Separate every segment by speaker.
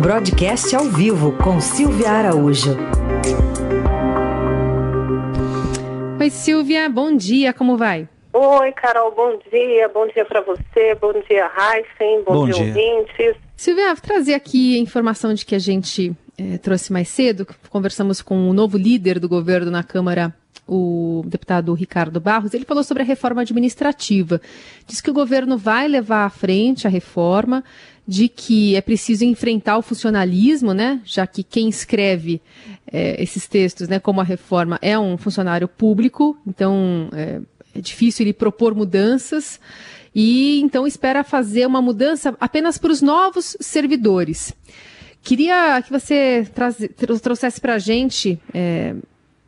Speaker 1: Broadcast ao vivo com Silvia Araújo.
Speaker 2: Oi, Silvia, bom dia, como vai?
Speaker 3: Oi, Carol, bom dia. Bom dia para você, bom dia, Heisen, bom, bom dia, dia, ouvintes.
Speaker 2: Silvia, vou trazer aqui a informação de que a gente é, trouxe mais cedo. Conversamos com o novo líder do governo na Câmara, o deputado Ricardo Barros. Ele falou sobre a reforma administrativa. Diz que o governo vai levar à frente a reforma, de que é preciso enfrentar o funcionalismo, né? Já que quem escreve é, esses textos, né, como a reforma, é um funcionário público, então é, é difícil ele propor mudanças e então espera fazer uma mudança apenas para os novos servidores. Queria que você trouxesse para a gente é,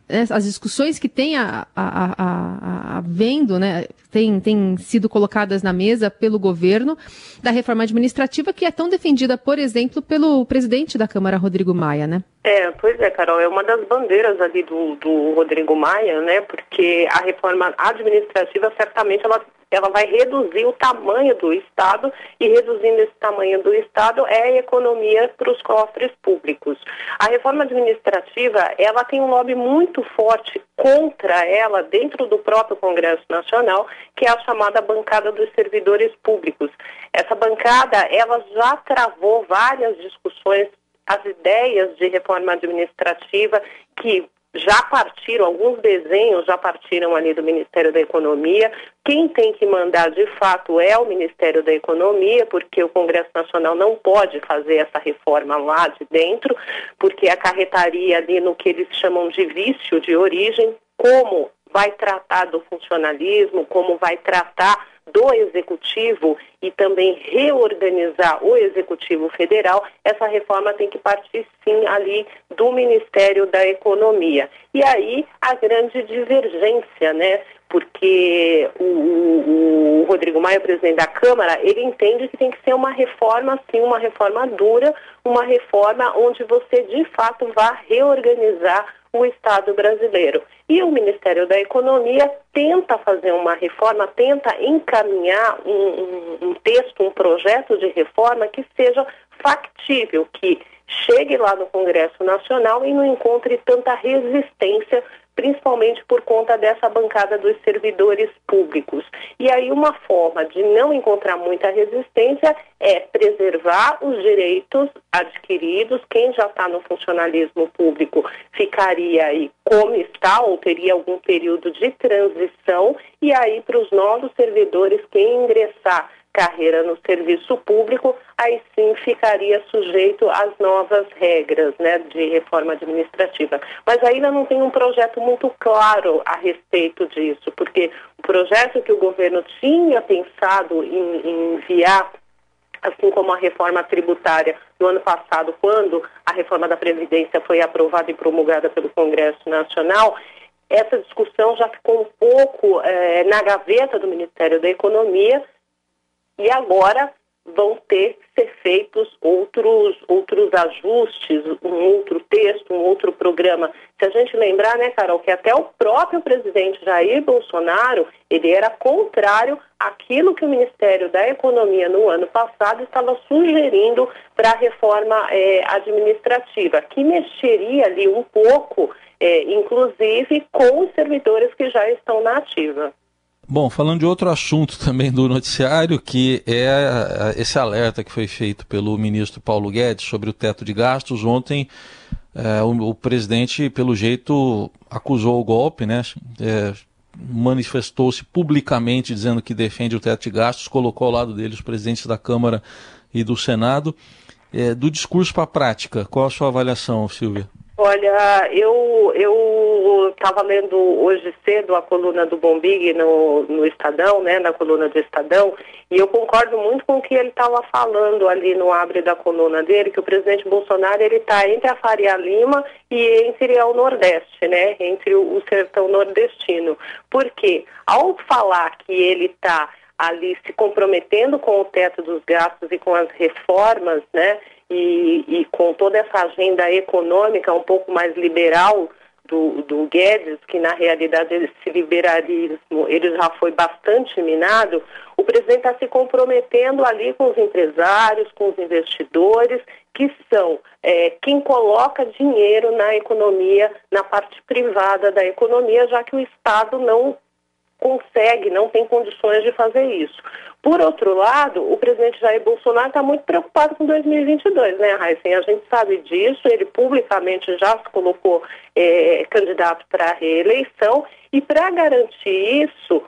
Speaker 2: né, as discussões que tem a, a, a, havendo, né, tem, tem sido colocadas na mesa pelo governo da reforma administrativa que é tão defendida, por exemplo, pelo presidente da Câmara, Rodrigo Maia, né?
Speaker 3: É, pois é, Carol, é uma das bandeiras ali do, do Rodrigo Maia, né? Porque a reforma administrativa certamente ela ela vai reduzir o tamanho do Estado e reduzindo esse tamanho do Estado é economia para os cofres públicos. A reforma administrativa, ela tem um lobby muito forte contra ela dentro do próprio Congresso Nacional, que é a chamada bancada dos servidores públicos. Essa bancada, ela já travou várias discussões as ideias de reforma administrativa que já partiram, alguns desenhos já partiram ali do Ministério da Economia. Quem tem que mandar de fato é o Ministério da Economia, porque o Congresso Nacional não pode fazer essa reforma lá de dentro, porque acarretaria ali no que eles chamam de vício de origem, como vai tratar do funcionalismo, como vai tratar do Executivo e também reorganizar o Executivo Federal, essa reforma tem que partir sim ali do Ministério da Economia. E aí a grande divergência, né? Porque o, o, o Rodrigo Maia, presidente da Câmara, ele entende que tem que ser uma reforma, sim, uma reforma dura, uma reforma onde você de fato vá reorganizar o Estado brasileiro. E o Ministério da Economia tenta fazer uma reforma, tenta encaminhar um, um, um texto, um projeto de reforma que seja factível, que chegue lá no Congresso Nacional e não encontre tanta resistência principalmente por conta dessa bancada dos servidores públicos. E aí uma forma de não encontrar muita resistência é preservar os direitos adquiridos. Quem já está no funcionalismo público ficaria aí como está ou teria algum período de transição e aí para os novos servidores quem ingressar carreira no serviço público, aí sim ficaria sujeito às novas regras né, de reforma administrativa. Mas ainda não tem um projeto muito claro a respeito disso, porque o projeto que o governo tinha pensado em, em enviar assim como a reforma tributária no ano passado, quando a reforma da Previdência foi aprovada e promulgada pelo Congresso Nacional, essa discussão já ficou um pouco é, na gaveta do Ministério da Economia, e agora vão ter que ser feitos outros, outros ajustes, um outro texto, um outro programa. Se a gente lembrar, né, Carol, que até o próprio presidente Jair Bolsonaro, ele era contrário àquilo que o Ministério da Economia no ano passado estava sugerindo para a reforma é, administrativa, que mexeria ali um pouco, é, inclusive, com os servidores que já estão na ativa.
Speaker 4: Bom, falando de outro assunto também do noticiário, que é esse alerta que foi feito pelo ministro Paulo Guedes sobre o teto de gastos. Ontem, é, o, o, presidente, pelo jeito, acusou o golpe, né? É, manifestou-se publicamente dizendo que defende o teto de gastos, colocou ao lado dele os presidentes da Câmara e do Senado. É, do discurso para a prática, qual a sua avaliação, Silvia?
Speaker 3: Olha, eu estava lendo hoje cedo a coluna do Bombig no, no Estadão, né, na coluna do Estadão, e eu concordo muito com o que ele estava falando ali no abre da coluna dele, que o presidente Bolsonaro ele está entre a Faria Lima e entre o Nordeste, né, entre o sertão nordestino. Porque ao falar que ele está ali se comprometendo com o teto dos gastos e com as reformas, né? E, e com toda essa agenda econômica um pouco mais liberal do, do Guedes, que na realidade esse liberalismo ele já foi bastante minado, o presidente está se comprometendo ali com os empresários, com os investidores que são é, quem coloca dinheiro na economia, na parte privada da economia, já que o Estado não consegue, não tem condições de fazer isso. Por outro lado, o presidente Jair Bolsonaro está muito preocupado com 2022, né, Heisen? A gente sabe disso, ele publicamente já se colocou é, candidato para a reeleição e para garantir isso,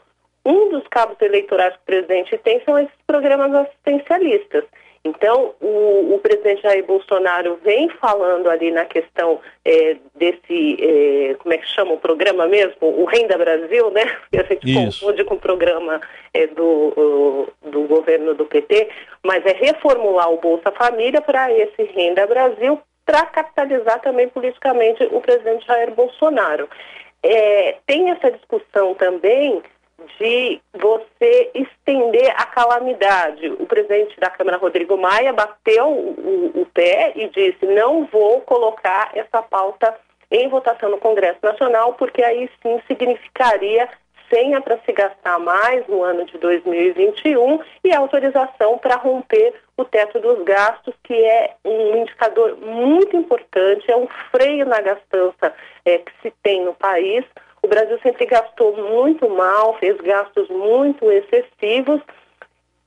Speaker 3: um dos cabos eleitorais que o presidente tem são esses programas assistencialistas. Então, o, o, presidente Jair Bolsonaro vem falando ali na questão é, desse, é, como é que chama o programa mesmo? O Renda Brasil, né? Que a gente Isso. confunde com o programa é, do, do governo do PT, mas é reformular o Bolsa Família para esse Renda Brasil para capitalizar também politicamente o presidente Jair Bolsonaro. É, tem essa discussão também de você estender a calamidade. O presidente da Câmara, Rodrigo Maia, bateu o, o, pé e disse: não vou colocar essa pauta em votação no Congresso Nacional, porque aí sim significaria senha para se gastar mais no ano de 2021 e autorização para romper o teto dos gastos, que é um indicador muito importante, é um freio na gastança é, que se tem no país. O Brasil sempre gastou muito mal, fez gastos muito excessivos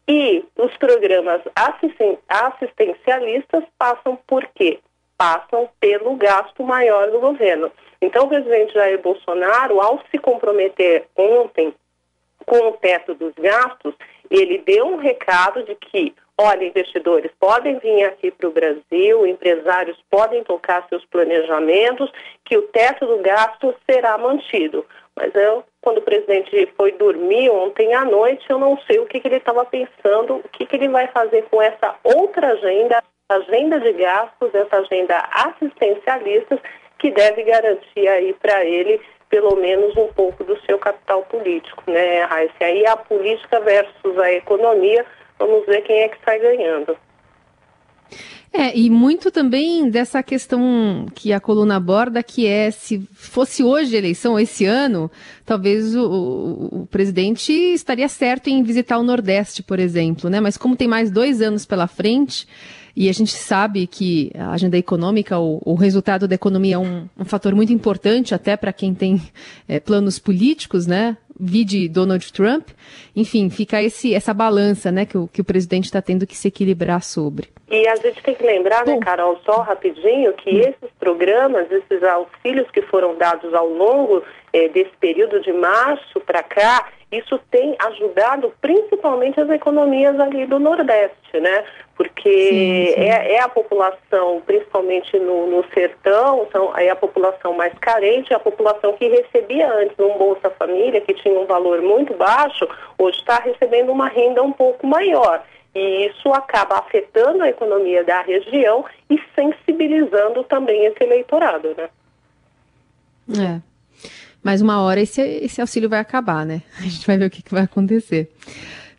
Speaker 3: e os programas assisten assistencialistas passam por quê? Passam pelo gasto maior do governo. Então, o presidente Jair Bolsonaro, ao se comprometer ontem com o teto dos gastos, ele deu um recado de que Olha, investidores podem vir aqui para o Brasil, empresários podem tocar seus planejamentos, que o teto do gasto será mantido. Mas eu, quando o presidente foi dormir ontem à noite, eu não sei o que, que ele estava pensando, o que, que ele vai fazer com essa outra agenda, agenda de gastos, essa agenda assistencialista, que deve garantir aí para ele pelo menos um pouco do seu capital político, né, Raíssa? Aí a política versus a economia vamos ver quem é que sai ganhando.
Speaker 2: É, e muito também dessa questão que a coluna aborda, que é se fosse hoje a eleição, esse ano, talvez o, o, o, presidente estaria certo em visitar o Nordeste, por exemplo, né? Mas como tem mais dois anos pela frente, e a gente sabe que a agenda econômica, o, o resultado da economia é um, um fator muito importante até para quem tem é, planos políticos, né? Vide Donald Trump. Enfim, fica esse, essa balança né, que, o, que o presidente está tendo que se equilibrar sobre.
Speaker 3: E a gente tem que lembrar, né, Carol, só rapidinho, que hum. esses programas, esses auxílios que foram dados ao longo eh, desse período de março para cá, isso tem ajudado principalmente as economias ali do Nordeste, né? Porque sim, sim. É, é, a população, principalmente no, no sertão, são, é a população mais carente, é a população que recebia antes um Bolsa Família, que tinha um valor muito baixo, hoje está recebendo uma renda um pouco maior. E isso acaba afetando a economia da região e sensibilizando também esse eleitorado, né?
Speaker 2: É. Mas uma hora esse, esse auxílio vai acabar, né? A gente vai ver o que, que vai acontecer.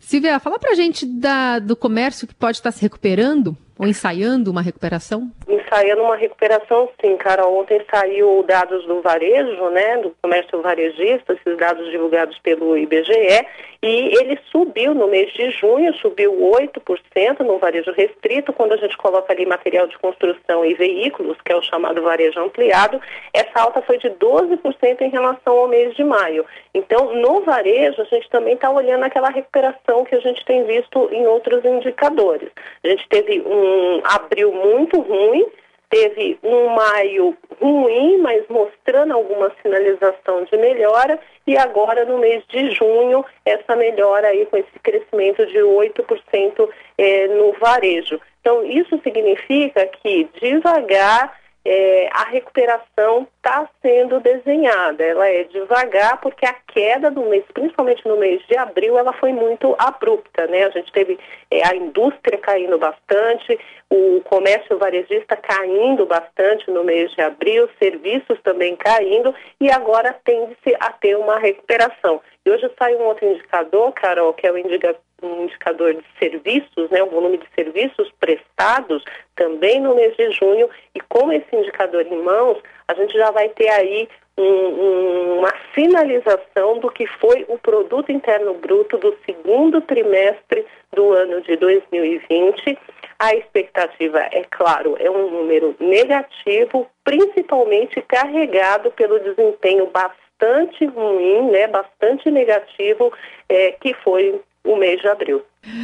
Speaker 2: Silvia, fala pra gente da, do comércio que pode estar se recuperando ou ensaiando uma recuperação?
Speaker 3: Ensaiando uma recuperação, sim, cara. Ontem saiu dados do varejo, né, do comércio varejista, esses dados divulgados pelo IBGE, e ele subiu no mês de junho, subiu 8% no varejo restrito, quando a gente coloca ali material de construção e veículos, que é o chamado varejo ampliado, essa alta foi de 12% em relação ao mês de maio. Então, no varejo, a gente também está olhando aquela recuperação que a gente tem visto em outros indicadores. A gente teve um abril muito ruim, teve um maio ruim, mas mostrando alguma sinalização de melhora, e agora no mês de junho, essa melhora aí com esse crescimento de 8% é, no varejo. Então, isso significa que devagar é, a recuperação está sendo desenhada. Ela é devagar porque a queda do mês, principalmente no mês de abril, ela foi muito abrupta, né? A gente teve é, a indústria caindo bastante, o comércio varejista caindo bastante no mês de abril, serviços também caindo e agora tende-se a ter uma recuperação. E hoje sai um outro indicador, Carol, que é o indicador um indicador de serviços, né, o volume de serviços prestados também no mês de junho e com esse indicador em mãos, a gente já vai ter aí um, um, uma sinalização do que foi o produto interno bruto do segundo trimestre do ano de 2020. A expectativa, é claro, é um número negativo, principalmente carregado pelo desempenho bastante ruim, né, bastante negativo, é, que foi o mês de abril.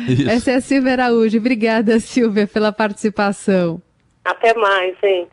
Speaker 2: Isso. Essa é a Silvia Araújo. Obrigada, Silvia, pela participação.
Speaker 3: Até mais, gente.